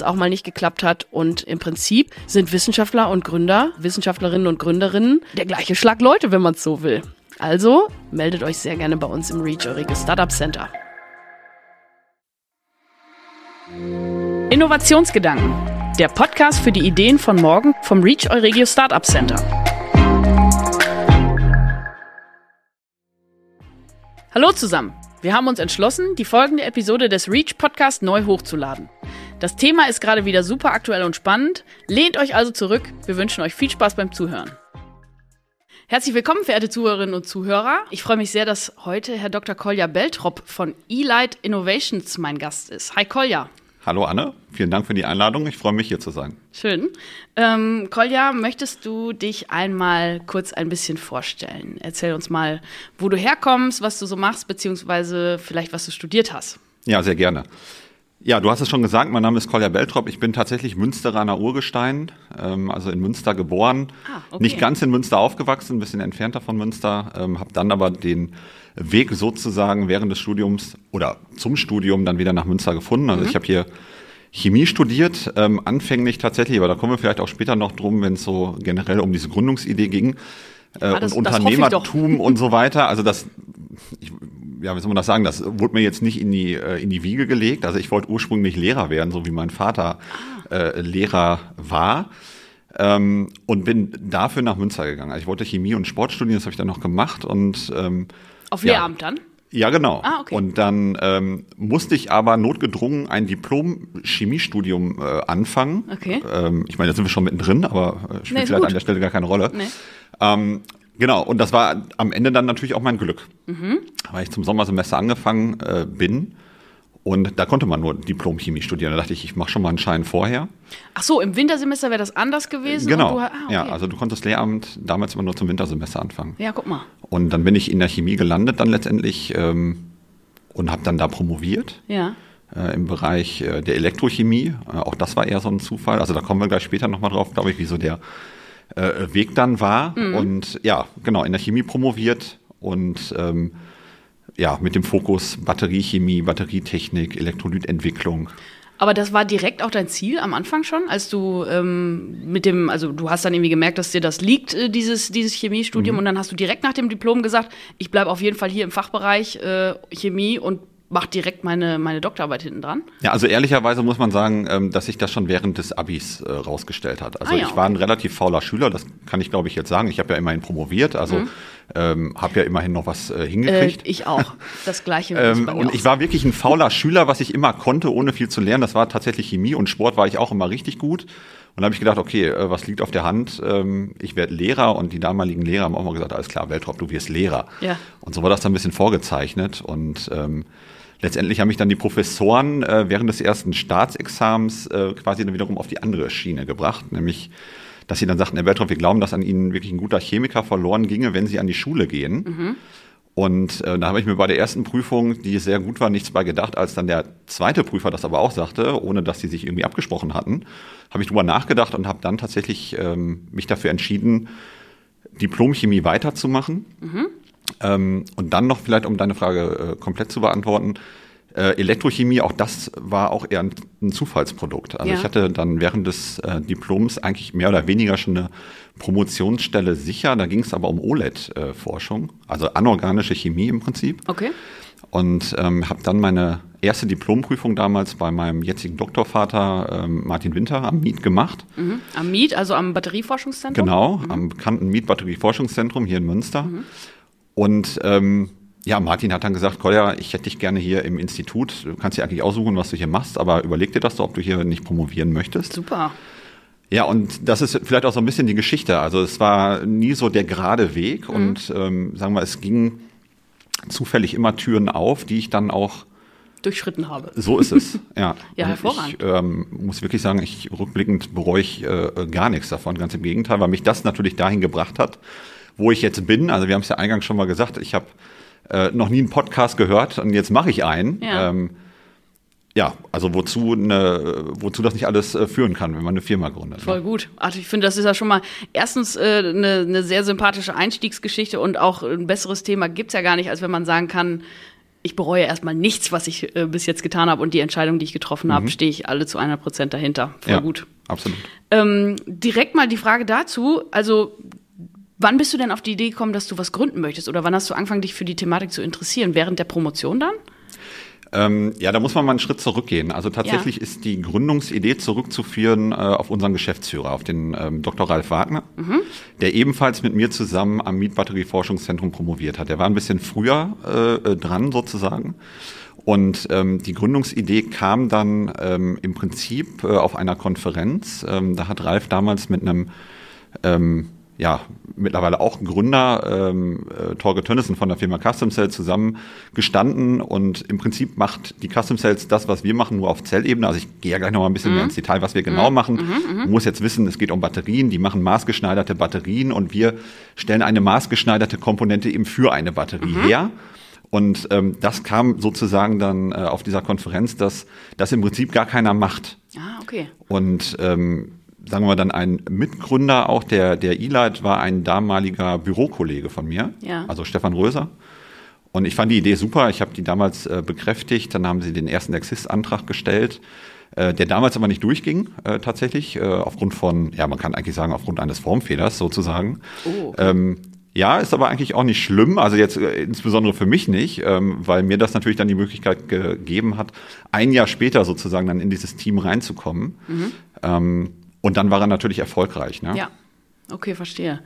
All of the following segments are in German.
es auch mal nicht geklappt hat. Und im Prinzip sind Wissenschaftler und Gründer, Wissenschaftlerinnen und Gründerinnen der gleiche Schlag Leute, wenn man es so will. Also meldet euch sehr gerne bei uns im Reach Eure Startup Center. Innovationsgedanken. Der Podcast für die Ideen von morgen vom Reach Euregio Startup Center. Hallo zusammen. Wir haben uns entschlossen, die folgende Episode des Reach Podcast neu hochzuladen. Das Thema ist gerade wieder super aktuell und spannend. Lehnt euch also zurück. Wir wünschen euch viel Spaß beim Zuhören. Herzlich willkommen, verehrte Zuhörerinnen und Zuhörer. Ich freue mich sehr, dass heute Herr Dr. Kolja Beltrop von eLight Innovations mein Gast ist. Hi Kolja. Hallo Anne, vielen Dank für die Einladung. Ich freue mich hier zu sein. Schön. Ähm, Kolja, möchtest du dich einmal kurz ein bisschen vorstellen? Erzähl uns mal, wo du herkommst, was du so machst, beziehungsweise vielleicht was du studiert hast. Ja, sehr gerne. Ja, du hast es schon gesagt, mein Name ist Kolja Beltrop. Ich bin tatsächlich Münsteraner Urgestein, ähm, also in Münster geboren. Ah, okay. Nicht ganz in Münster aufgewachsen, ein bisschen entfernter von Münster, ähm, habe dann aber den Weg sozusagen während des Studiums oder zum Studium dann wieder nach Münster gefunden. Also mhm. ich habe hier Chemie studiert, ähm, anfänglich tatsächlich, aber da kommen wir vielleicht auch später noch drum, wenn es so generell um diese Gründungsidee ging. Äh, ah, das, und Unternehmertum und so weiter. Also das, ich ja, wie soll man das sagen, das wurde mir jetzt nicht in die, äh, in die Wiege gelegt. Also ich wollte ursprünglich Lehrer werden, so wie mein Vater äh, Lehrer war. Ähm, und bin dafür nach Münster gegangen. Also ich wollte Chemie und Sport studieren, das habe ich dann noch gemacht. Und, ähm, Auf ja, Lehramt dann? Ja, genau. Ah, okay. Und dann ähm, musste ich aber notgedrungen ein Diplom-Chemiestudium äh, anfangen. Okay. Ähm, ich meine, da sind wir schon mittendrin, aber äh, spielt nee, vielleicht an der Stelle gar keine Rolle. Nee. Ähm, Genau, und das war am Ende dann natürlich auch mein Glück, mhm. weil ich zum Sommersemester angefangen äh, bin. Und da konnte man nur Diplom-Chemie studieren. Da dachte ich, ich mache schon mal einen Schein vorher. Ach so, im Wintersemester wäre das anders gewesen? Genau. Du, ah, okay. Ja, also du konntest Lehramt damals immer nur zum Wintersemester anfangen. Ja, guck mal. Und dann bin ich in der Chemie gelandet dann letztendlich ähm, und habe dann da promoviert. Ja. Äh, Im Bereich äh, der Elektrochemie. Äh, auch das war eher so ein Zufall. Also da kommen wir gleich später nochmal drauf, glaube ich, wie so der äh, Weg dann war. Mhm. Und ja, genau, in der Chemie promoviert und ähm, ja, mit dem Fokus Batteriechemie, Batterietechnik, Elektrolytentwicklung. Aber das war direkt auch dein Ziel am Anfang schon, als du ähm, mit dem, also du hast dann irgendwie gemerkt, dass dir das liegt, äh, dieses, dieses Chemiestudium, mhm. und dann hast du direkt nach dem Diplom gesagt, ich bleibe auf jeden Fall hier im Fachbereich äh, Chemie und macht direkt meine, meine Doktorarbeit hinten dran? Ja, also ehrlicherweise muss man sagen, ähm, dass sich das schon während des Abis äh, rausgestellt hat. Also ah, ja, ich war ein relativ fauler Schüler, das kann ich glaube ich jetzt sagen. Ich habe ja immerhin promoviert, also mhm. ähm, habe ja immerhin noch was äh, hingekriegt. Äh, ich auch, das gleiche. ähm, und ich war wirklich ein fauler Schüler, was ich immer konnte, ohne viel zu lernen. Das war tatsächlich Chemie und Sport war ich auch immer richtig gut. Und da habe ich gedacht, okay, äh, was liegt auf der Hand? Ähm, ich werde Lehrer und die damaligen Lehrer haben auch mal gesagt, alles klar, Weltrop, du wirst Lehrer. Ja. Und so war das dann ein bisschen vorgezeichnet und ähm, letztendlich haben mich dann die Professoren äh, während des ersten Staatsexamens äh, quasi dann wiederum auf die andere Schiene gebracht, nämlich dass sie dann sagten, Herr Bertrand, wir glauben, dass an Ihnen wirklich ein guter Chemiker verloren ginge, wenn Sie an die Schule gehen. Mhm. Und äh, da habe ich mir bei der ersten Prüfung, die sehr gut war, nichts bei gedacht, als dann der zweite Prüfer das aber auch sagte, ohne dass sie sich irgendwie abgesprochen hatten, habe ich drüber nachgedacht und habe dann tatsächlich ähm, mich dafür entschieden, Diplomchemie weiterzumachen. Mhm. Ähm, und dann noch vielleicht, um deine Frage äh, komplett zu beantworten, äh, Elektrochemie, auch das war auch eher ein, ein Zufallsprodukt. Also ja. ich hatte dann während des äh, Diploms eigentlich mehr oder weniger schon eine Promotionsstelle sicher. Da ging es aber um OLED-Forschung, also anorganische Chemie im Prinzip. Okay. und ähm, habe dann meine erste Diplomprüfung damals bei meinem jetzigen Doktorvater ähm, Martin Winter am MIET gemacht. Mhm. Am MIET, also am Batterieforschungszentrum? Genau, mhm. am bekannten MIET Batterieforschungszentrum hier in Münster. Mhm. Und ähm, ja, Martin hat dann gesagt, Kolja, ich hätte dich gerne hier im Institut. Du kannst dir eigentlich aussuchen, was du hier machst, aber überleg dir das doch, ob du hier nicht promovieren möchtest. Super. Ja, und das ist vielleicht auch so ein bisschen die Geschichte. Also es war nie so der gerade Weg mhm. und ähm, sagen wir, es ging zufällig immer Türen auf, die ich dann auch durchschritten habe. So ist es, ja. ja, hervorragend. Ich ähm, muss wirklich sagen, ich rückblickend bereue ich äh, gar nichts davon, ganz im Gegenteil, weil mich das natürlich dahin gebracht hat, wo ich jetzt bin. Also wir haben es ja eingangs schon mal gesagt, ich habe äh, noch nie einen Podcast gehört und jetzt mache ich einen. Ja. Ähm, ja, also wozu, eine, wozu das nicht alles äh, führen kann, wenn man eine Firma gründet. Ne? Voll ne? gut. Also ich finde, das ist ja schon mal erstens äh, eine, eine sehr sympathische Einstiegsgeschichte und auch ein besseres Thema gibt es ja gar nicht, als wenn man sagen kann, ich bereue erstmal nichts, was ich äh, bis jetzt getan habe und die Entscheidung, die ich getroffen mhm. habe, stehe ich alle zu einer Prozent dahinter. Voll ja, gut. Absolut. Ähm, direkt mal die Frage dazu, also wann bist du denn auf die Idee gekommen, dass du was gründen möchtest oder wann hast du angefangen, dich für die Thematik zu interessieren? Während der Promotion dann? Ähm, ja, da muss man mal einen Schritt zurückgehen. Also tatsächlich ja. ist die Gründungsidee zurückzuführen äh, auf unseren Geschäftsführer, auf den ähm, Dr. Ralf Wagner, mhm. der ebenfalls mit mir zusammen am Mietbatterieforschungszentrum promoviert hat. Der war ein bisschen früher äh, äh, dran sozusagen. Und ähm, die Gründungsidee kam dann ähm, im Prinzip äh, auf einer Konferenz. Ähm, da hat Ralf damals mit einem ähm, ja, mittlerweile auch Gründer, ähm, äh, Torge Tönnissen von der Firma Custom Cells zusammen gestanden und im Prinzip macht die Custom Cells das, was wir machen, nur auf Zellebene. Also ich gehe ja gleich noch mal ein bisschen mhm. mehr ins Detail, was wir genau mhm. machen. Mhm, mhm. Man muss jetzt wissen, es geht um Batterien, die machen maßgeschneiderte Batterien und wir stellen eine maßgeschneiderte Komponente eben für eine Batterie mhm. her. Und ähm, das kam sozusagen dann äh, auf dieser Konferenz, dass das im Prinzip gar keiner macht. Ah, okay. Und ähm, sagen wir dann ein Mitgründer auch der, der E-Light war ein damaliger Bürokollege von mir, ja. also Stefan Röser. Und ich fand die Idee super. Ich habe die damals äh, bekräftigt. Dann haben sie den ersten Exist-Antrag gestellt, äh, der damals aber nicht durchging, äh, tatsächlich, äh, aufgrund von, ja, man kann eigentlich sagen, aufgrund eines Formfehlers sozusagen. Oh, ähm, ja, ist aber eigentlich auch nicht schlimm, also jetzt äh, insbesondere für mich nicht, ähm, weil mir das natürlich dann die Möglichkeit gegeben hat, ein Jahr später sozusagen dann in dieses Team reinzukommen. Mhm. Ähm, und dann war er natürlich erfolgreich. Ne? Ja, okay, verstehe.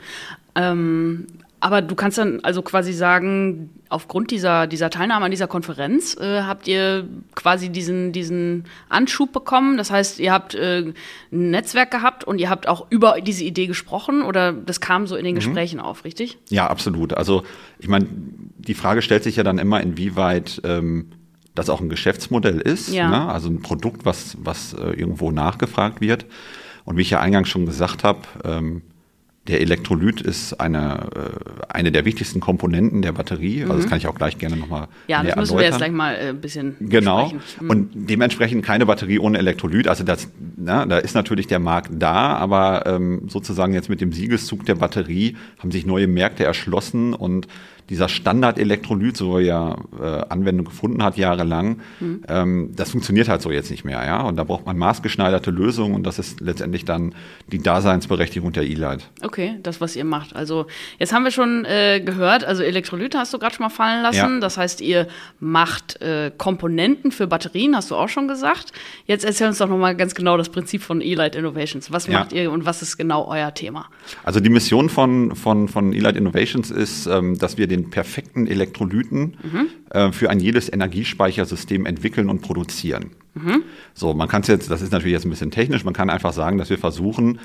Ähm, aber du kannst dann also quasi sagen, aufgrund dieser, dieser Teilnahme an dieser Konferenz äh, habt ihr quasi diesen, diesen Anschub bekommen. Das heißt, ihr habt äh, ein Netzwerk gehabt und ihr habt auch über diese Idee gesprochen oder das kam so in den mhm. Gesprächen auf, richtig? Ja, absolut. Also ich meine, die Frage stellt sich ja dann immer, inwieweit ähm, das auch ein Geschäftsmodell ist. Ja. Ne? Also ein Produkt, was, was äh, irgendwo nachgefragt wird. Und wie ich ja eingangs schon gesagt habe, ähm, der Elektrolyt ist eine, äh, eine der wichtigsten Komponenten der Batterie. Also das mhm. kann ich auch gleich gerne nochmal Ja, das müssen erläutern. wir jetzt gleich mal äh, ein bisschen Genau. Mhm. Und dementsprechend keine Batterie ohne Elektrolyt. Also das, na, da ist natürlich der Markt da, aber ähm, sozusagen jetzt mit dem Siegeszug der Batterie haben sich neue Märkte erschlossen und dieser Standard-Elektrolyt, so ja äh, Anwendung gefunden hat jahrelang, mhm. ähm, das funktioniert halt so jetzt nicht mehr, ja. Und da braucht man maßgeschneiderte Lösungen und das ist letztendlich dann die Daseinsberechtigung der E-Light. Okay, das, was ihr macht. Also jetzt haben wir schon äh, gehört, also Elektrolyte hast du gerade schon mal fallen lassen. Ja. Das heißt, ihr macht äh, Komponenten für Batterien, hast du auch schon gesagt. Jetzt erzähl uns doch nochmal ganz genau das Prinzip von E-Light Innovations. Was ja. macht ihr und was ist genau euer Thema? Also die Mission von, von, von E-Light Innovations ist, ähm, dass wir den perfekten Elektrolyten mhm. äh, für ein jedes Energiespeichersystem entwickeln und produzieren. Mhm. So, man kann es jetzt, das ist natürlich jetzt ein bisschen technisch, man kann einfach sagen, dass wir versuchen,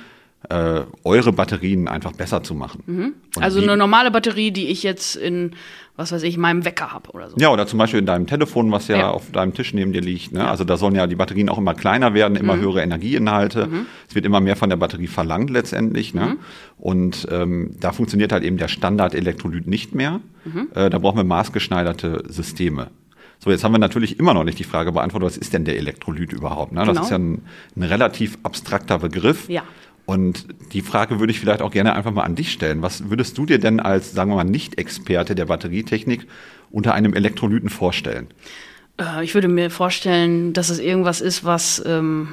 äh, eure Batterien einfach besser zu machen. Mhm. Also eine normale Batterie, die ich jetzt in, was weiß ich, meinem Wecker habe oder so. Ja, oder zum Beispiel in deinem Telefon, was ja, ja. auf deinem Tisch neben dir liegt. Ne? Ja. Also da sollen ja die Batterien auch immer kleiner werden, immer mhm. höhere Energieinhalte. Mhm. Es wird immer mehr von der Batterie verlangt letztendlich. Ne? Mhm. Und ähm, da funktioniert halt eben der Standard-Elektrolyt nicht mehr. Mhm. Äh, da brauchen wir maßgeschneiderte Systeme. So, jetzt haben wir natürlich immer noch nicht die Frage beantwortet, was ist denn der Elektrolyt überhaupt? Ne? Das genau. ist ja ein, ein relativ abstrakter Begriff. Ja. Und die Frage würde ich vielleicht auch gerne einfach mal an dich stellen. Was würdest du dir denn als, sagen wir mal, Nicht-Experte der Batterietechnik unter einem Elektrolyten vorstellen? Äh, ich würde mir vorstellen, dass es irgendwas ist, was ähm,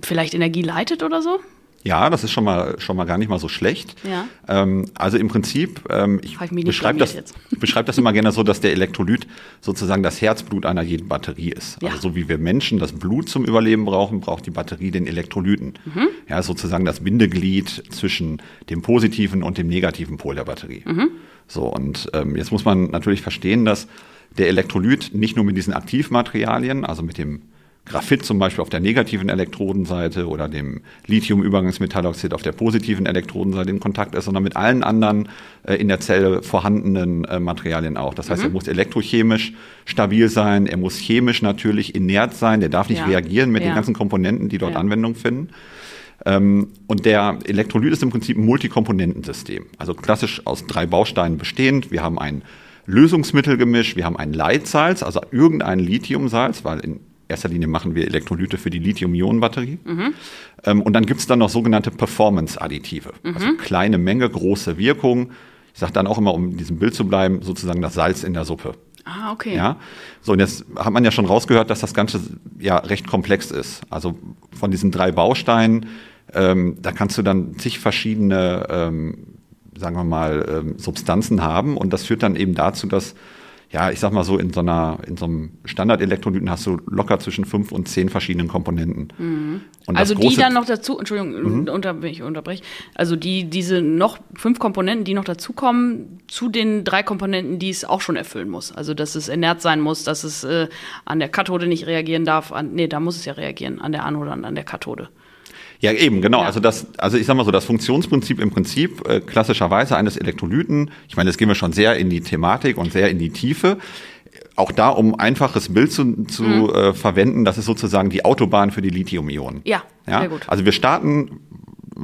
vielleicht Energie leitet oder so. Ja, das ist schon mal schon mal gar nicht mal so schlecht. Ja. Ähm, also im Prinzip, ähm, ich, ich beschreibe das, blamiert beschreib das immer gerne so, dass der Elektrolyt sozusagen das Herzblut einer jeden Batterie ist. Ja. Also so wie wir Menschen das Blut zum Überleben brauchen, braucht die Batterie den Elektrolyten. Mhm. Ja, sozusagen das Bindeglied zwischen dem positiven und dem negativen Pol der Batterie. Mhm. So und ähm, jetzt muss man natürlich verstehen, dass der Elektrolyt nicht nur mit diesen Aktivmaterialien, also mit dem Graphit zum Beispiel auf der negativen Elektrodenseite oder dem Lithium-Übergangsmetalloxid auf der positiven Elektrodenseite in Kontakt ist, sondern mit allen anderen äh, in der Zelle vorhandenen äh, Materialien auch. Das heißt, er muss elektrochemisch stabil sein, er muss chemisch natürlich inert sein, der darf nicht Ja. reagieren mit Ja. den ganzen Komponenten, die dort Ja. Anwendung finden. Ähm, und der Elektrolyt ist im Prinzip ein Multikomponentensystem. Also klassisch aus drei Bausteinen bestehend. Wir haben ein Lösungsmittelgemisch, wir haben ein Leitsalz, also irgendein Lithiumsalz, weil in erster Linie machen wir Elektrolyte für die Lithium-Ionen-Batterie. Ähm, und dann gibt's dann noch sogenannte Performance-Additive. Also kleine Menge, große Wirkung. Ich sage dann auch immer, um in diesem Bild zu bleiben, sozusagen das Salz in der Suppe. Ah, okay. Ja, so und jetzt hat man ja schon rausgehört, dass das Ganze ja recht komplex ist. Also von diesen drei Bausteinen, ähm, da kannst du dann zig verschiedene, ähm, sagen wir mal, ähm, Substanzen haben und das führt dann eben dazu, dass ja, ich sag mal so, in so einer, in so einem Standard-Elektrolyten hast du locker zwischen fünf und zehn verschiedenen Komponenten. Das Also die dann noch dazu, Entschuldigung, unter, ich unterbreche, also die, diese noch fünf Komponenten, die noch dazukommen, zu den drei Komponenten, die es auch schon erfüllen muss. Also dass es inert sein muss, dass es äh, an der Kathode nicht reagieren darf. An, nee, da muss es ja reagieren, an der Anode und an der Kathode. Ja, eben, genau. Ja. Also das, also ich sag mal so, das Funktionsprinzip im Prinzip äh, klassischerweise eines Elektrolyten, ich meine, jetzt gehen wir schon sehr in die Thematik und sehr in die Tiefe. Auch da, um einfaches Bild zu, zu Mhm. äh, verwenden, das ist sozusagen die Autobahn für die Lithium-Ionen. Ja, ja? sehr gut. Also wir starten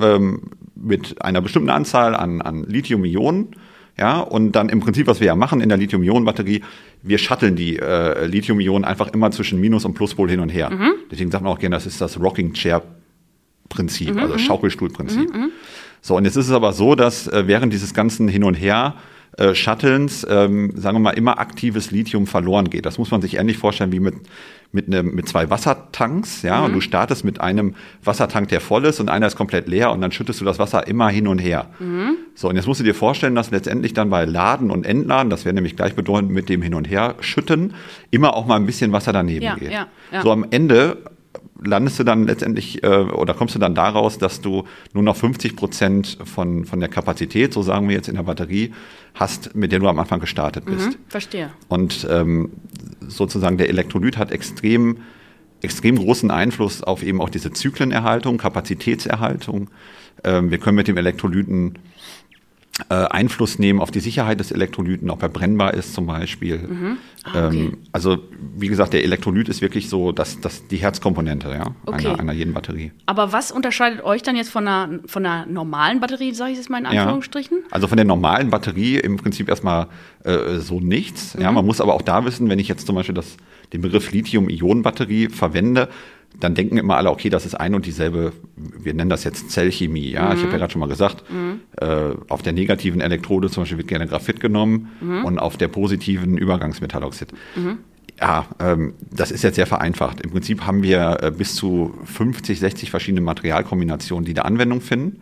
ähm, mit einer bestimmten Anzahl an, an Lithium-Ionen. Ja, und dann im Prinzip, was wir ja machen in der Lithium-Ionen-Batterie, wir shutteln die äh, Lithium-Ionen einfach immer zwischen Minus- und Pluspol hin und her. Mhm. Deswegen sagt man auch gerne, das ist das Rocking Chair Prinzip, Mhm, also Schaukelstuhlprinzip. So, und jetzt ist es aber so, dass äh, während dieses ganzen Hin und Her äh, Shuttlens, ähm, sagen wir mal, immer aktives Lithium verloren geht. Das muss man sich ähnlich vorstellen wie mit, mit, einem, mit zwei Wassertanks, ja, Mhm. und du startest mit einem Wassertank, der voll ist und einer ist komplett leer und dann schüttest du das Wasser immer hin und her. Mhm. So, und jetzt musst du dir vorstellen, dass letztendlich dann bei Laden und Entladen, das wäre nämlich gleichbedeutend mit dem Hin und Her schütten, immer auch mal ein bisschen Wasser daneben Ja, geht. ja, ja. So am Ende landest du dann letztendlich äh, oder kommst du dann daraus, dass du nur noch 50 Prozent von, von der Kapazität, so sagen wir jetzt in der Batterie, hast, mit der du am Anfang gestartet bist. Mhm, verstehe. Und ähm, sozusagen der Elektrolyt hat extrem, extrem großen Einfluss auf eben auch diese Zyklenerhaltung, Kapazitätserhaltung. Ähm, wir können mit dem Elektrolyten Einfluss nehmen auf die Sicherheit des Elektrolyten, ob er brennbar ist zum Beispiel. Ah, okay. ähm, also wie gesagt, der Elektrolyt ist wirklich so das, das, die Herzkomponente ja, Okay. einer, einer jeden Batterie. Aber was unterscheidet euch dann jetzt von einer, von einer normalen Batterie, sage ich jetzt mal in Anführungsstrichen? Also von der normalen Batterie im Prinzip erstmal äh, so nichts. Mhm. Ja, man muss aber auch da wissen, wenn ich jetzt zum Beispiel das, den Begriff Lithium-Ionen-Batterie verwende, dann denken immer alle, okay, das ist ein und dieselbe, wir nennen das jetzt Zellchemie. Ja, Mhm. ich habe ja gerade schon mal gesagt, äh, auf der negativen Elektrode zum Beispiel wird gerne Graphit genommen Mhm. und auf der positiven Übergangsmetalloxid. Ja, ähm, das ist jetzt sehr vereinfacht. Im Prinzip haben wir äh, bis zu 50, 60 verschiedene Materialkombinationen, die da Anwendung finden.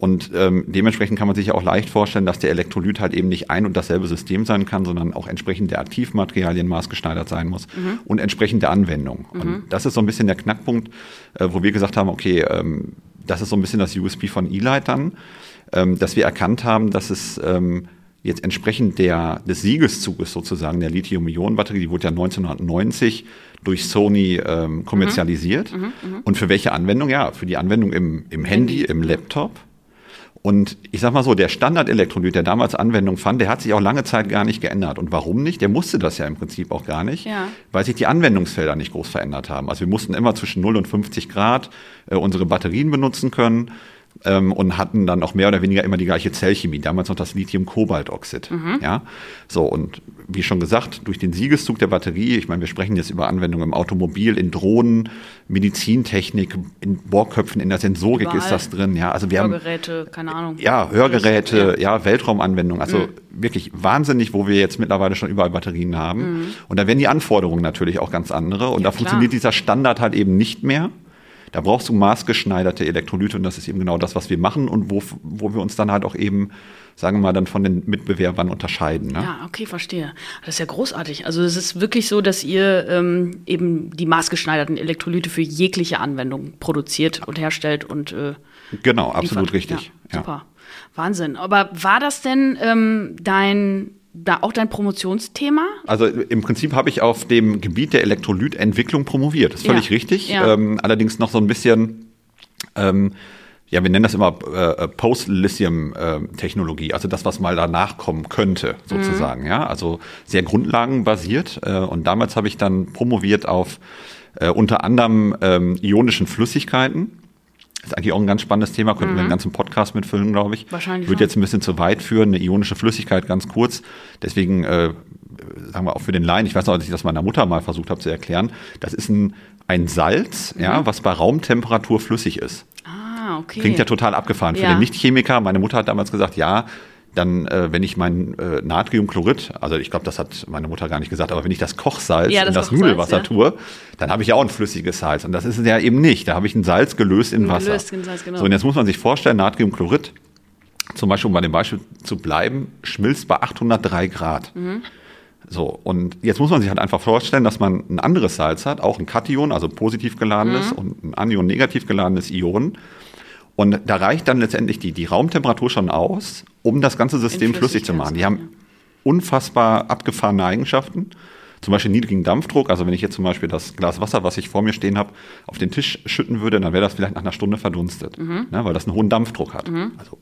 Und ähm, dementsprechend kann man sich ja auch leicht vorstellen, dass der Elektrolyt halt eben nicht ein und dasselbe System sein kann, sondern auch entsprechend der Aktivmaterialien maßgeschneidert sein muss und entsprechend der Anwendung. Und das ist so ein bisschen der Knackpunkt, äh, wo wir gesagt haben, okay, ähm, das ist so ein bisschen das USP von E-Light dann, ähm, dass wir erkannt haben, dass es ähm, jetzt entsprechend der, des Siegeszuges sozusagen der Lithium-Ionen-Batterie, die wurde ja 1990 durch Sony ähm, kommerzialisiert. Und für welche Anwendung? Ja, für die Anwendung im, im Handy, im Laptop. Und ich sag mal so, der Standard-Elektrolyt, der damals Anwendung fand, der hat sich auch lange Zeit gar nicht geändert. Und warum nicht? Der musste das ja im Prinzip auch gar nicht, Ja. weil sich die Anwendungsfelder nicht groß verändert haben. Also wir mussten immer zwischen 0 und 50 Grad äh, unsere Batterien benutzen können ähm, und hatten dann auch mehr oder weniger immer die gleiche Zellchemie. Damals noch das Lithium-Kobaltoxid. Ja, so und wie schon gesagt, durch den Siegeszug der Batterie, ich meine, wir sprechen jetzt über Anwendungen im Automobil, in Drohnen, Medizintechnik, in Bohrköpfen, in der Sensorik Überall. ist das drin. Ja, also wir haben Hörgeräte, keine Ahnung. ja, Hörgeräte, ja, Weltraumanwendungen. Also Mhm. wirklich wahnsinnig, wo wir jetzt mittlerweile schon überall Batterien haben. Und da werden die Anforderungen natürlich auch ganz andere. Und da klar. funktioniert dieser Standard halt eben nicht mehr. Da brauchst du maßgeschneiderte Elektrolyte und das ist eben genau das, was wir machen und wo, wo wir uns dann halt auch eben, sagen wir mal, dann von den Mitbewerbern unterscheiden. Ne? Ja, okay, verstehe. Das ist ja großartig. Also es ist wirklich so, dass ihr ähm, eben die maßgeschneiderten Elektrolyte für jegliche Anwendung produziert und herstellt und äh, Genau, absolut liefert. richtig. Ja, super. Wahnsinn. Aber war das denn ähm, dein da auch dein Promotionsthema? Also im Prinzip habe ich auf dem Gebiet der Elektrolytentwicklung promoviert. Das ist völlig Ja. richtig. Ja. Ähm, allerdings noch so ein bisschen, ähm, ja, wir nennen das immer äh, Post-Lithium-Technologie, also das, was mal danach kommen könnte, sozusagen. Ja, also sehr grundlagenbasiert. Äh, und damals habe ich dann promoviert auf äh, unter anderem ähm, ionischen Flüssigkeiten. Ist eigentlich auch ein ganz spannendes Thema, könnten wir einen ganzen Podcast mitfüllen, glaube ich. Mhm. Wahrscheinlich schon. jetzt ein bisschen zu weit führen, eine ionische Flüssigkeit ganz kurz. Deswegen, äh, sagen wir auch für den Laien, ich weiß noch, dass ich das meiner Mutter mal versucht habe zu erklären, das ist ein, ein Salz, Mhm. ja, was bei Raumtemperatur flüssig ist. Ah, okay. Klingt ja total abgefahren. Für Ja. den Nichtchemiker, meine Mutter hat damals gesagt, ja, dann, äh, wenn ich mein äh, Natriumchlorid, also ich glaube, das hat meine Mutter gar nicht gesagt, aber wenn ich das Kochsalz Ja, in das das Kochsalz, Nudelwasser ja. tue, dann habe ich ja auch ein flüssiges Salz. Und das ist es ja eben nicht. Da habe ich ein Salz gelöst in Wasser. Gelöst in Salz, genau. So, und jetzt muss man sich vorstellen, Natriumchlorid, zum Beispiel, um bei dem Beispiel zu bleiben, schmilzt bei 803 Grad. Mhm. So, und jetzt muss man sich halt einfach vorstellen, dass man ein anderes Salz hat, auch ein Kation, also positiv geladenes, Mhm. und ein Anion, negativ geladenes Ion. Und da reicht dann letztendlich die, die Raumtemperatur schon aus, um das ganze System flüssig zu machen. Die haben unfassbar abgefahrene Eigenschaften. Zum Beispiel niedrigen Dampfdruck. Also wenn ich jetzt zum Beispiel das Glas Wasser, was ich vor mir stehen habe, auf den Tisch schütten würde, dann wäre das vielleicht nach einer Stunde verdunstet, Mhm. ne, weil das einen hohen Dampfdruck hat. Also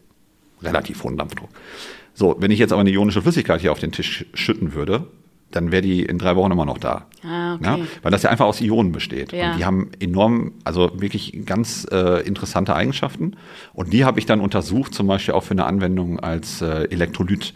relativ hohen Dampfdruck. So, wenn ich jetzt aber eine ionische Flüssigkeit hier auf den Tisch schütten würde, dann wäre die in drei Wochen immer noch da. Ah, okay. Ja, weil das ja einfach aus Ionen besteht. Ja. Und die haben enorm, also wirklich ganz äh, interessante Eigenschaften. Und die habe ich dann untersucht, zum Beispiel auch für eine Anwendung als äh, Elektrolyt.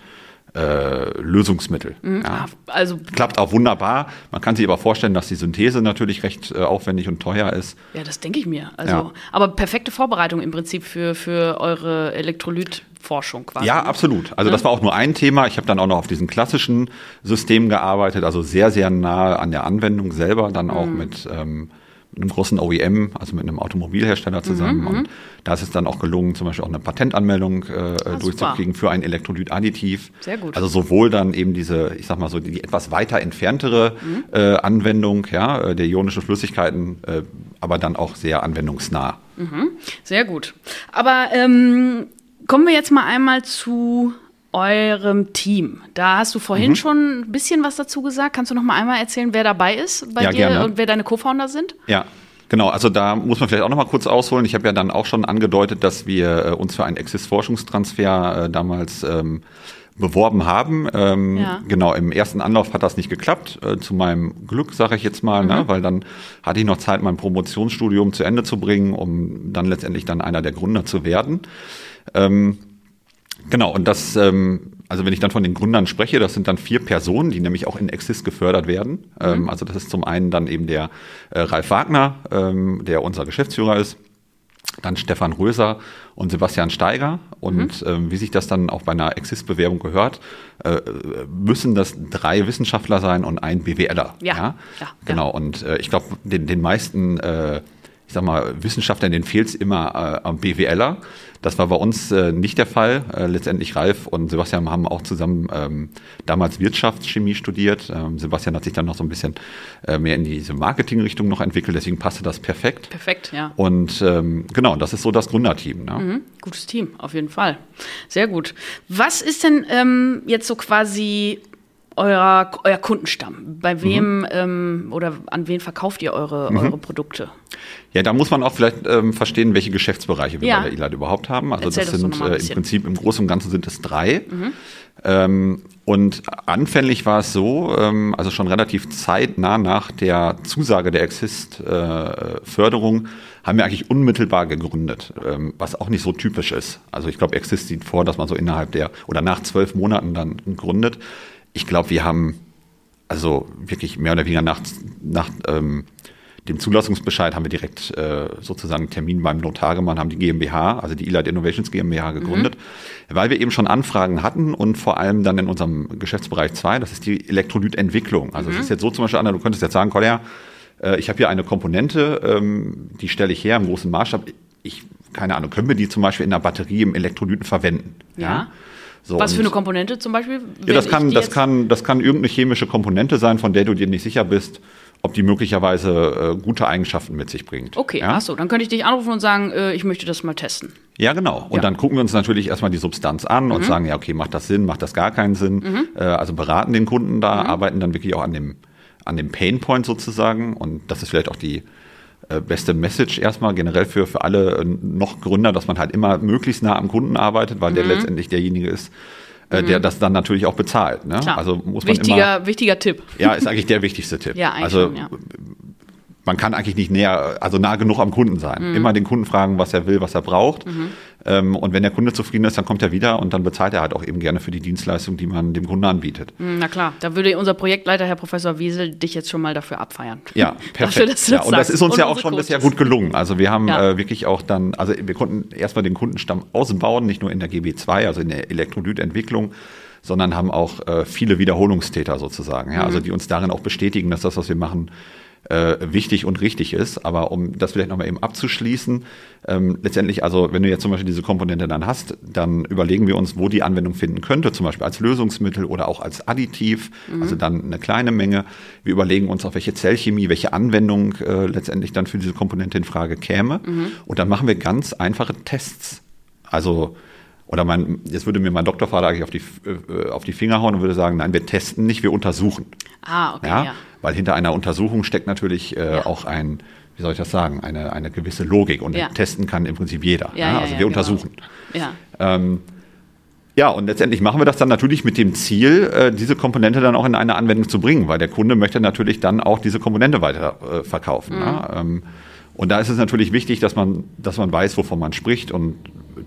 Äh, Lösungsmittel. Ja. Ah, also Klappt auch wunderbar. Man kann sich aber vorstellen, dass die Synthese natürlich recht äh, aufwendig und teuer ist. Ja, das denke ich mir. Also, Ja. aber perfekte Vorbereitung im Prinzip für, für eure Elektrolytforschung quasi. Ja, absolut. Also das war auch nur ein Thema. Ich habe dann auch noch auf diesen klassischen Systemen gearbeitet, also sehr, sehr nahe an der Anwendung selber, dann auch mit ähm, einem großen OEM, also mit einem Automobilhersteller zusammen. Und da ist es dann auch gelungen, zum Beispiel auch eine Patentanmeldung äh, durchzukriegen für ein Elektrolytadditiv. Sehr gut. Also sowohl dann eben diese, ich sag mal so, die, etwas weiter entferntere äh, Anwendung, ja, äh, der ionischen Flüssigkeiten, äh, aber dann auch sehr anwendungsnah. Sehr gut. Aber ähm, kommen wir jetzt mal einmal zu eurem Team. Da hast du vorhin Mhm. schon ein bisschen was dazu gesagt. Kannst du noch mal einmal erzählen, wer dabei ist bei Ja, dir gerne. und wer deine Co-Founder sind? Ja, genau. Also da muss man vielleicht auch noch mal kurz ausholen. Ich habe ja dann auch schon angedeutet, dass wir äh, uns für einen Exist-Forschungstransfer äh, damals ähm, beworben haben. Ähm, Ja. Genau, im ersten Anlauf hat das nicht geklappt. Äh, zu meinem Glück, sage ich jetzt mal, ne? weil dann hatte ich noch Zeit, mein Promotionsstudium zu Ende zu bringen, um dann letztendlich dann einer der Gründer zu werden. Ähm, Genau, und das, ähm, also wenn ich dann von den Gründern spreche, das sind dann vier Personen, die nämlich auch in Exist gefördert werden. Ähm, also das ist zum einen dann eben der äh, Ralf Wagner, ähm, der unser Geschäftsführer ist, dann Stefan Röser und Sebastian Steiger. Und ähm, wie sich das dann auch bei einer Exist-Bewerbung gehört, äh, müssen das drei Wissenschaftler sein und ein BWLer. Ja, ja, ja. Genau, und äh, ich glaube, den, den meisten äh, ich sag mal, Wissenschaftlern, denen fehlt es immer äh, am BWLer. Das war bei uns äh, nicht der Fall. Äh, letztendlich Ralf und Sebastian haben auch zusammen ähm, damals Wirtschaftschemie studiert. Ähm, Sebastian hat sich dann noch so ein bisschen äh, mehr in diese Marketingrichtung noch entwickelt, deswegen passte das perfekt. Perfekt, ja. Und ähm, genau, das ist so das Gründerteam. Ne? Mhm. Gutes Team, auf jeden Fall. Sehr gut. Was ist denn ähm, jetzt so quasi euer, euer Kundenstamm? Bei Mhm. wem ähm, oder an wen verkauft ihr eure, eure Produkte? Ja, da muss man auch vielleicht ähm, verstehen, welche Geschäftsbereiche wir Ja. bei der ELAD überhaupt haben. Also Erzähl das sind äh, im. Prinzip im Großen und Ganzen sind es drei. Ähm, und anfänglich war es so, ähm, also schon relativ zeitnah nach der Zusage der Exist-Förderung haben wir eigentlich unmittelbar gegründet, ähm, was auch nicht so typisch ist. Also ich glaube, Exist sieht vor, dass man so innerhalb der oder nach zwölf Monaten dann gründet. Ich glaube, wir haben also wirklich mehr oder weniger nach, nach ähm, dem Zulassungsbescheid haben wir direkt äh, sozusagen einen Termin beim Notar gemacht, haben die GmbH, also die Elite Innovations GmbH gegründet, weil wir eben schon Anfragen hatten und vor allem dann in unserem Geschäftsbereich 2, das ist die Elektrolytentwicklung. Also es ist jetzt so zum Beispiel, Anna, du könntest jetzt sagen, Kolja, äh, ich habe hier eine Komponente, ähm, die stelle ich her im großen Maßstab. Ich, keine Ahnung, können wir die zum Beispiel in einer Batterie im Elektrolyten verwenden? Ja. So, Was für eine Komponente zum Beispiel? ja, das kann, das kann, das kann irgendeine chemische Komponente sein, von der du dir nicht sicher bist, ob die möglicherweise äh, gute Eigenschaften mit sich bringt. Okay, ja? ach so, dann könnte ich dich anrufen und sagen, äh, ich möchte das mal testen. Ja, genau. Und Ja. dann gucken wir uns natürlich erstmal die Substanz an und sagen, ja, okay, macht das Sinn, macht das gar keinen Sinn. Äh, also beraten den Kunden da, arbeiten dann wirklich auch an dem, an dem Painpoint sozusagen. Und das ist vielleicht auch die beste Message erstmal generell für, für alle äh, noch Gründer, dass man halt immer möglichst nah am Kunden arbeitet, weil der letztendlich derjenige ist, äh, der das dann natürlich auch bezahlt. Ne? Klar. Also muss man immer, wichtiger, wichtiger Tipp. ja, ist eigentlich der wichtigste Tipp. Ja, eigentlich also schon, ja. man kann eigentlich nicht näher, also nah genug am Kunden sein. Mhm. Immer den Kunden fragen, was er will, was er braucht. Ähm, und wenn der Kunde zufrieden ist, dann kommt er wieder und dann bezahlt er halt auch eben gerne für die Dienstleistung, die man dem Kunden anbietet. Hm, Na klar, da würde unser Projektleiter, Herr Professor Wiesel, dich jetzt schon mal dafür abfeiern. Ja, perfekt. Dafür, ja, und das ist uns ja auch schon bisher gut gelungen. Also wir haben Ja. äh, wirklich auch dann, also wir konnten erstmal den Kundenstamm ausbauen, nicht nur in der GB2, also in der Elektrolytentwicklung, sondern haben auch äh, viele Wiederholungstäter sozusagen, ja, also Mhm. die uns darin auch bestätigen, dass das, was wir machen, äh, wichtig und richtig ist. Aber um das vielleicht nochmal eben abzuschließen, ähm, letztendlich, also wenn du jetzt zum Beispiel diese Komponente dann hast, dann überlegen wir uns, wo die Anwendung finden könnte, zum Beispiel als Lösungsmittel oder auch als Additiv, also dann eine kleine Menge. Wir überlegen uns auch, welche Zellchemie, welche Anwendung äh, letztendlich dann für diese Komponente in Frage käme. Und dann machen wir ganz einfache Tests. Also oder mein, jetzt würde mir mein Doktorvater eigentlich auf die, äh, auf die Finger hauen und würde sagen, nein, wir testen nicht, wir untersuchen. Ah, okay, Ja? ja. Weil hinter einer Untersuchung steckt natürlich äh, Ja. auch ein, wie soll ich das sagen, eine, eine gewisse Logik und Ja. testen kann im Prinzip jeder. Ja, Also wir genau. untersuchen. Ja. Ja, und letztendlich machen wir das dann natürlich mit dem Ziel, äh, diese Komponente dann auch in eine Anwendung zu bringen, weil der Kunde möchte natürlich dann auch diese Komponente weiter äh, verkaufen. Mhm. Ne? Ähm, und da ist es natürlich wichtig, dass man, dass man weiß, wovon man spricht und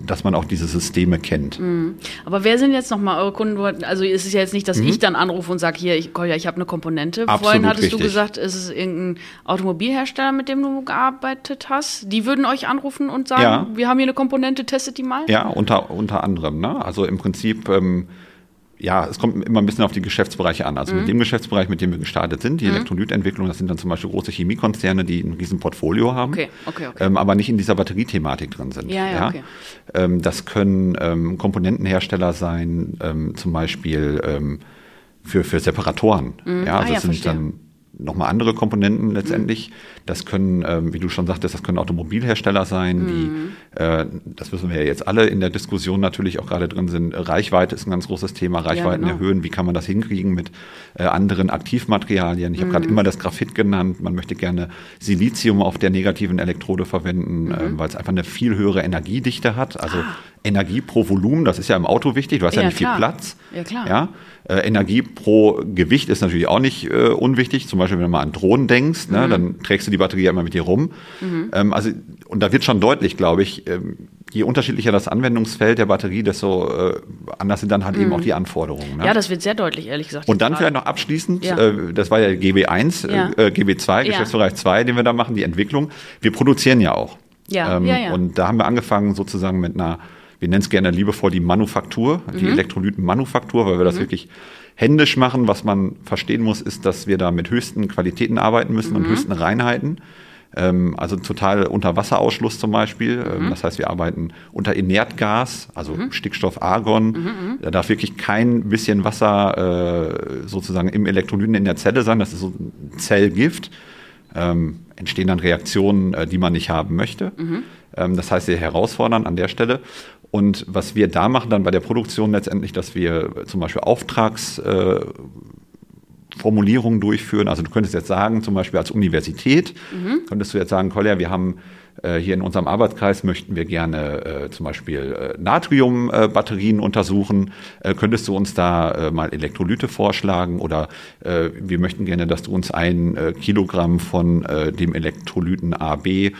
dass man auch diese Systeme kennt. Mhm. Aber wer sind jetzt nochmal eure Kunden? Also es ist ja jetzt nicht, dass ich dann anrufe und sage, hier, ich, Kolja, ich habe eine Komponente. Mhm. Absolut Vorhin hattest du richtig. gesagt, es ist irgendein Automobilhersteller, mit dem du gearbeitet hast. Die würden euch anrufen und sagen, Ja. wir haben hier eine Komponente, testet die mal. Ja, unter, unter anderem. Ne? Also im Prinzip, ähm, ja, es kommt immer ein bisschen auf die Geschäftsbereiche an. Also Mhm. mit dem Geschäftsbereich, mit dem wir gestartet sind, die Elektrolytentwicklung, das sind dann zum Beispiel große Chemiekonzerne, die ein riesen Portfolio haben, Okay, okay, okay. Ähm, aber nicht in dieser Batteriethematik drin sind. Ja, ja, okay. Ähm, das können ähm, Komponentenhersteller sein, ähm, zum Beispiel ähm, für, für Separatoren. Ja, Ah, also ja, das sind verstehe. dann nochmal andere Komponenten letztendlich. Das können, ähm, wie du schon sagtest, das können Automobilhersteller sein, die, äh, das wissen wir ja jetzt alle in der Diskussion natürlich auch gerade drin sind. Reichweite ist ein ganz großes Thema, Reichweiten genau. erhöhen, wie kann man das hinkriegen mit äh, anderen Aktivmaterialien. Ich habe gerade immer das Graphit genannt, man möchte gerne Silizium auf der negativen Elektrode verwenden, ähm, weil es einfach eine viel höhere Energiedichte hat. Also Energie pro Volumen, das ist ja im Auto wichtig, du hast ja, Ja, nicht klar. viel Platz. Ja, klar. Ja? Äh, Energie pro Gewicht ist natürlich auch nicht äh, unwichtig. Zum Beispiel, wenn du mal an Drohnen denkst, Mhm. ne, dann trägst du die Batterie ja immer mit dir rum. Ähm, also, und da wird schon deutlich, glaube ich, ähm, je unterschiedlicher das Anwendungsfeld der Batterie, desto äh, anders sind dann halt eben auch die Anforderungen. Ne? Mhm. Ja, das wird sehr deutlich, ehrlich gesagt. und dann jetzt vielleicht noch abschließend, Ja. äh, das war ja GB1, Ja. äh, GB2, Ja. Geschäftsbereich 2, den wir da machen, die Entwicklung. Wir produzieren ja auch. Ja, Ähm, ja, ja. Und da haben wir angefangen sozusagen mit einer, wir nennen es gerne liebevoll die Manufaktur, Mhm. die Elektrolytenmanufaktur, weil wir das wirklich händisch machen. Was man verstehen muss, ist, dass wir da mit höchsten Qualitäten arbeiten müssen Mhm. und höchsten Reinheiten. Ähm, also total unter Wasserausschluss zum Beispiel. Mhm. Ähm, das heißt, wir arbeiten unter Inertgas, also Stickstoff, Argon. Mhm, Da darf wirklich kein bisschen Wasser äh, sozusagen im Elektrolyten in der Zelle sein. Das ist so ein Zellgift. Ähm, entstehen dann Reaktionen, äh, die man nicht haben möchte. Ähm, das heißt, wir herausfordern an der Stelle. Und was wir da machen dann bei der Produktion letztendlich, dass wir zum Beispiel Auftrags äh, Formulierungen durchführen. Also du könntest jetzt sagen, zum Beispiel als Universität, könntest du jetzt sagen, Kolja, wir haben äh, hier in unserem Arbeitskreis möchten wir gerne äh, zum Beispiel äh, Natriumbatterien untersuchen. Äh, könntest du uns da mal Elektrolyte vorschlagen oder wir möchten gerne, dass du uns ein Kilogramm von dem Elektrolyten AB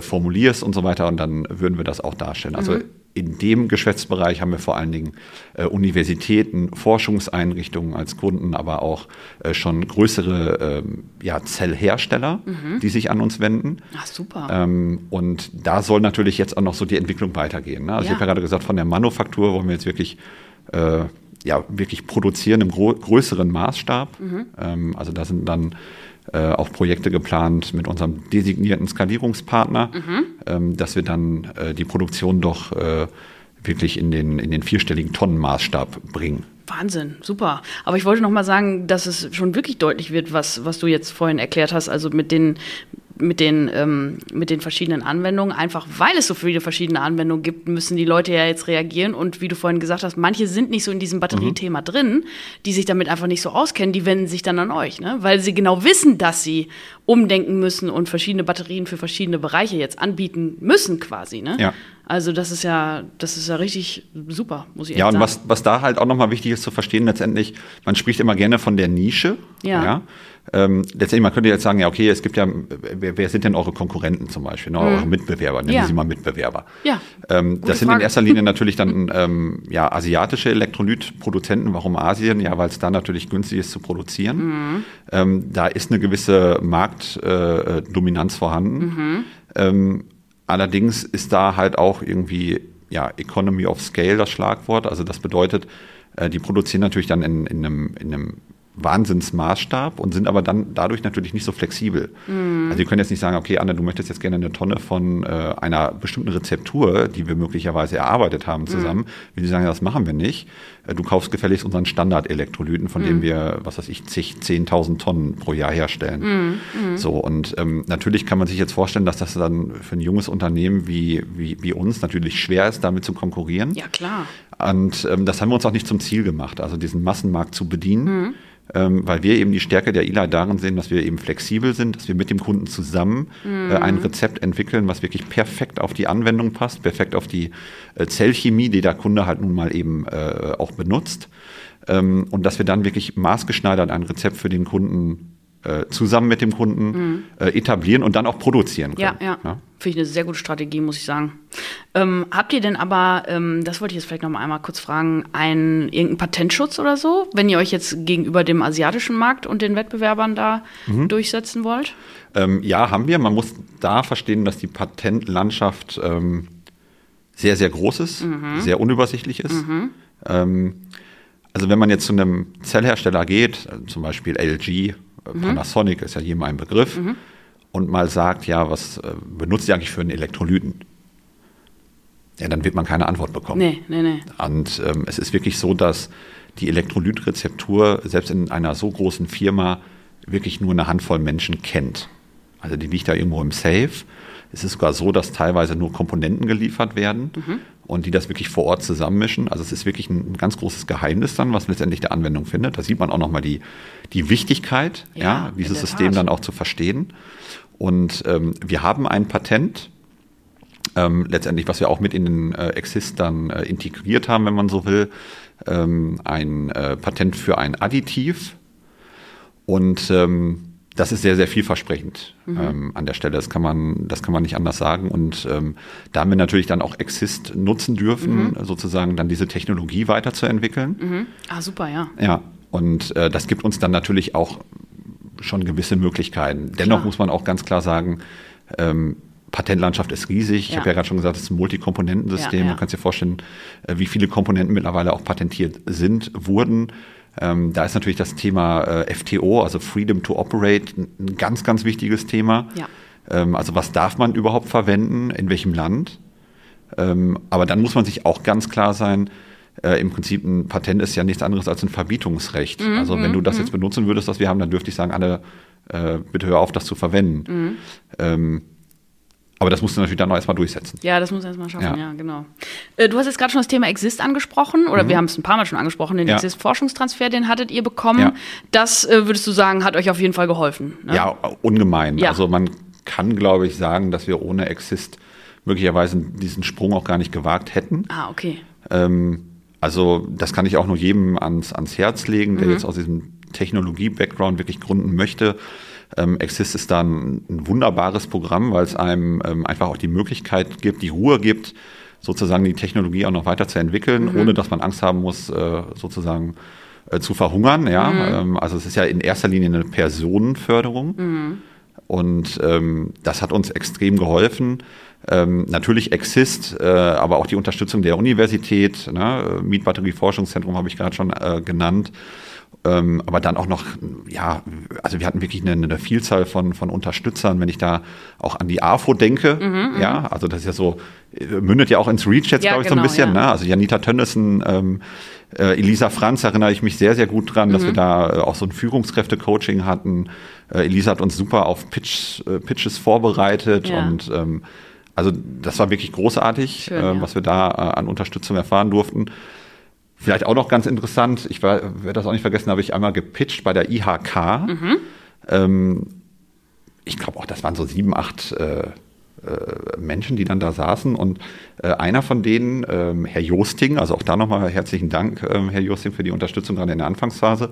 formulierst und so weiter und dann würden wir das auch darstellen. Also in dem Geschäftsbereich haben wir vor allen Dingen äh, Universitäten, Forschungseinrichtungen als Kunden, aber auch äh, schon größere ähm, ja, Zellhersteller, die sich an uns wenden. Ach, super. Ähm, und da soll natürlich jetzt auch noch so die Entwicklung weitergehen. Ne? Also Ja. ich habe ja gerade gesagt, von der Manufaktur wollen wir jetzt wirklich, äh, ja, wirklich produzieren im größeren Maßstab. Mhm. Ähm, also da sind dann äh, auch Projekte geplant mit unserem designierten Skalierungspartner, Mhm. ähm, dass wir dann äh, die Produktion doch äh, wirklich in den, in den vierstelligen Tonnenmaßstab bringen. Wahnsinn, super. Aber ich wollte noch mal sagen, dass es schon wirklich deutlich wird, was, was du jetzt vorhin erklärt hast, also mit den, mit den, ähm, mit den verschiedenen Anwendungen. Einfach weil es so viele verschiedene Anwendungen gibt, müssen die Leute ja jetzt reagieren. Und wie du vorhin gesagt hast, manche sind nicht so in diesem Batteriethema drin, die sich damit einfach nicht so auskennen, die wenden sich dann an euch, ne? weil sie genau wissen, dass sie umdenken müssen und verschiedene Batterien für verschiedene Bereiche jetzt anbieten müssen quasi. Ne? Ja. Also das ist ja, das ist ja richtig super, muss ich Ja, echt und sagen. was, was da halt auch nochmal wichtig ist zu verstehen, letztendlich, man spricht immer gerne von der Nische. Ja. Ähm, letztendlich, man könnte jetzt sagen, ja, okay, es gibt ja, wer, wer sind denn eure Konkurrenten zum Beispiel, ne? eure Mitbewerber, nennen Mhm. Ja. Sie mal Mitbewerber. Ja, Ähm, das sind in Frage. erster Linie natürlich dann ähm, ja, asiatische Elektrolytproduzenten. Warum Asien? Ja, weil es da natürlich günstig ist zu produzieren. Mhm. Ähm, da ist eine gewisse Marktdominanz äh, vorhanden. Mhm. Allerdings ist da halt auch irgendwie ja, Economy of Scale das Schlagwort. Also das bedeutet, äh, die produzieren natürlich dann in, in, einem, in einem Wahnsinnsmaßstab und sind aber dann dadurch natürlich nicht so flexibel. Also die können jetzt nicht sagen, okay, Anne, du möchtest jetzt gerne eine Tonne von äh, einer bestimmten Rezeptur, die wir möglicherweise erarbeitet haben zusammen. Wenn die sagen, das machen wir nicht, äh, du kaufst gefälligst unseren Standard-Elektrolyten, von dem wir, was weiß ich, zig, 10.000 Tonnen pro Jahr herstellen. So, und ähm, natürlich kann man sich jetzt vorstellen, dass das dann für ein junges Unternehmen wie, wie, wie uns natürlich schwer ist, damit zu konkurrieren. Ja, klar. Und ähm, das haben wir uns auch nicht zum Ziel gemacht, also diesen Massenmarkt zu bedienen, ähm, weil wir eben die Stärke der ILA darin sehen, dass wir eben flexibel sind, dass wir mit dem Kunden zusammen äh, ein Rezept entwickeln, was wirklich perfekt auf die Anwendung passt, perfekt auf die äh, Zellchemie, die der Kunde halt nun mal eben äh, auch benutzt. Ähm, und dass wir dann wirklich maßgeschneidert ein Rezept für den Kunden äh, zusammen mit dem Kunden äh, etablieren und dann auch produzieren Ja, können. ja. Finde ich eine sehr gute Strategie, muss ich sagen. Ähm, habt ihr denn aber, ähm, das wollte ich jetzt vielleicht noch mal einmal kurz fragen, einen irgendeinen Patentschutz oder so, wenn ihr euch jetzt gegenüber dem asiatischen Markt und den Wettbewerbern da Mhm. durchsetzen wollt? Ähm, ja, haben wir. Man muss da verstehen, dass die Patentlandschaft ähm, sehr, sehr groß ist, sehr unübersichtlich ist. Also wenn man jetzt zu einem Zellhersteller geht, zum Beispiel LG, äh, Panasonic ist ja jedem ein Begriff, und mal sagt, ja, was äh, benutzt ihr eigentlich für einen Elektrolyten? Ja, dann wird man keine Antwort bekommen. Nee, nee, nee. Und ähm, es ist wirklich so, dass die Elektrolytrezeptur selbst in einer so großen Firma wirklich nur eine Handvoll Menschen kennt. Also die liegt da irgendwo im Safe. Es ist sogar so, dass teilweise nur Komponenten geliefert werden und die das wirklich vor Ort zusammenmischen. Also es ist wirklich ein, ein ganz großes Geheimnis dann, was letztendlich der Anwendung findet. Da sieht man auch nochmal die, die Wichtigkeit, Ja, ja, dieses System Tat. dann auch zu verstehen. Und ähm, wir haben ein Patent, ähm, letztendlich, was wir auch mit in den äh, Exist dann äh, integriert haben, wenn man so will, ähm, ein äh, Patent für ein Additiv. Und ähm, das ist sehr, sehr vielversprechend ähm, an der Stelle. Das kann man, das kann man nicht anders sagen. Und ähm, da haben wir natürlich dann auch Exist nutzen dürfen, sozusagen dann diese Technologie weiterzuentwickeln. Mhm. Ah, super, ja. Ja, und äh, das gibt uns dann natürlich auch schon gewisse Möglichkeiten. Dennoch Klar. muss man auch ganz klar sagen, ähm, Patentlandschaft ist riesig. Ich Ja. habe ja gerade schon gesagt, es ist ein Multikomponentensystem. Ja, ja. Du kannst dir vorstellen, äh, wie viele Komponenten mittlerweile auch patentiert sind, wurden. Ähm, da ist natürlich das Thema äh, FTO, also Freedom to Operate, ein, ganz, ganz wichtiges Thema. Ja. Ähm, also was darf man überhaupt verwenden, in welchem Land? Ähm, aber dann muss man sich auch ganz klar sein, äh, im Prinzip ein Patent ist ja nichts anderes als ein Verbietungsrecht. Mhm, also wenn du das jetzt benutzen würdest, was wir haben, dann dürfte ich sagen, Anne, äh, bitte hör auf, das zu verwenden. Mhm. Aber das musst du natürlich dann noch erstmal durchsetzen. Ja, das muss erstmal schaffen, ja, Ja. genau. Äh, du hast jetzt gerade schon das Thema Exist angesprochen, oder wir haben es ein paar Mal schon angesprochen, den Mhm. Ja. Exist-Forschungstransfer, den hattet ihr bekommen. Ja. Das äh, würdest du sagen, hat euch auf jeden Fall geholfen. Ne? Ja, ungemein. Also man kann, glaube ich, sagen, dass wir ohne Exist möglicherweise diesen Sprung auch gar nicht gewagt hätten. Ah, okay. Ähm, also das kann ich auch nur jedem ans, ans Herz legen, Mhm. der jetzt aus diesem Technologie-Background wirklich gründen möchte. Ähm, Exist ist dann ein wunderbares Programm, weil es einem ähm, einfach auch die Möglichkeit gibt, die Ruhe gibt, sozusagen die Technologie auch noch weiter zu entwickeln, Mhm. ohne dass man Angst haben muss, äh, sozusagen äh, zu verhungern. Ja? Mhm. Ähm, also es ist ja in erster Linie eine Personenförderung. Mhm. Und ähm, das hat uns extrem geholfen. Ähm, natürlich Exist, äh, aber auch die Unterstützung der Universität, ne? Mietbatterie-Forschungszentrum habe ich gerade schon äh, genannt. Ähm, aber dann auch noch, ja, also wir hatten wirklich eine, eine Vielzahl von, von Unterstützern, wenn ich da auch an die AFO denke, mhm, ja, also das ist ja so, äh, mündet ja auch ins Reach jetzt, ja, glaube ich, genau, so ein genau, bisschen, ja. ne? Also Janita Tönnissen, ähm, äh, Elisa Franz erinnere ich mich sehr, sehr gut dran, mhm. dass wir da äh, auch so ein Führungskräfte-Coaching hatten. Äh, Elisa hat uns super auf Pitch, äh, Pitches vorbereitet ja. und ähm, also das war wirklich großartig, Schön, äh, was wir da an Unterstützung erfahren durften. Vielleicht auch noch ganz interessant, ich werde das auch nicht vergessen, habe ich einmal gepitcht bei der IHK. Mhm. Ähm, ich glaube auch, das waren so sieben, acht äh, äh, Menschen, die dann da saßen. Und äh, einer von denen, ähm, Herr Josting, also auch da nochmal herzlichen Dank, ähm, Herr Josting, für die Unterstützung gerade in der Anfangsphase,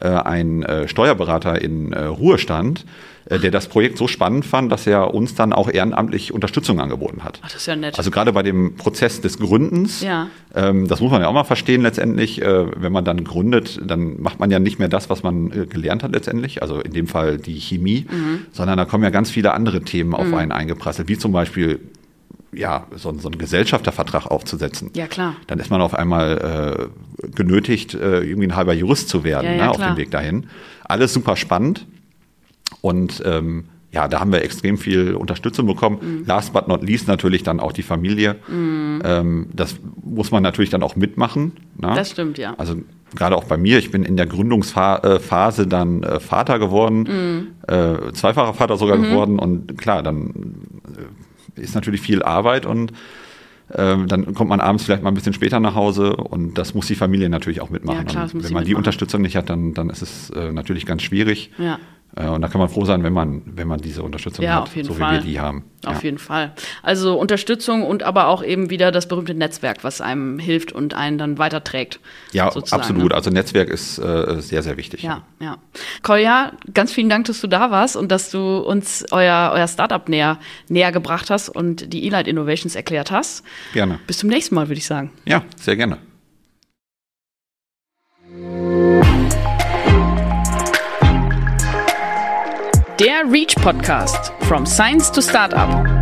äh, ein äh, Steuerberater in äh, Ruhestand, der das Projekt so spannend fand, dass er uns dann auch ehrenamtlich Unterstützung angeboten hat. Ach, das ist ja nett. Also gerade bei dem Prozess des Gründens, ja. ähm, das muss man ja auch mal verstehen letztendlich, äh, wenn man dann gründet, dann macht man ja nicht mehr das, was man äh, gelernt hat letztendlich, also in dem Fall die Chemie, mhm. sondern da kommen ja ganz viele andere Themen auf mhm. einen eingeprasselt, wie zum Beispiel ja, so, so einen Gesellschaftervertrag aufzusetzen. Ja, klar. Dann ist man auf einmal äh, genötigt, äh, irgendwie ein halber Jurist zu werden ja, ja, ne, auf dem Weg dahin. Alles super spannend. Und ähm, ja, da haben wir extrem viel Unterstützung bekommen. Mhm. Last but not least natürlich dann auch die Familie. Mhm. Ähm, das muss man natürlich dann auch mitmachen. Na? Ne? Das stimmt, ja. Also gerade auch bei mir, ich bin in der Gründungsphase dann äh, Vater geworden, mhm. äh, zweifacher Vater sogar mhm. geworden und klar, dann äh, ist natürlich viel Arbeit und ähm, dann kommt man abends vielleicht mal ein bisschen später nach Hause und das muss die Familie natürlich auch mitmachen. Ja, klar, wenn man die Unterstützung nicht hat, dann, dann ist es äh, natürlich ganz schwierig. Ja. Äh, und da kann man froh sein, wenn man, wenn man diese Unterstützung ja, hat, so Fall. wie wir die haben. Auf ja. jeden Fall. Also Unterstützung und aber auch eben wieder das berühmte Netzwerk, was einem hilft und einen dann weiterträgt. Ja, absolut. Ne? Also Netzwerk ist äh, sehr, sehr wichtig. Ja, ja. Kolja, ganz vielen Dank, dass du da warst und dass du uns euer, euer Startup näher, näher gebracht hast und die Elight Innovations erklärt hast. Gerne. Bis zum nächsten Mal, würde ich sagen. Ja, sehr gerne. Der Reach Podcast From Science to Startup.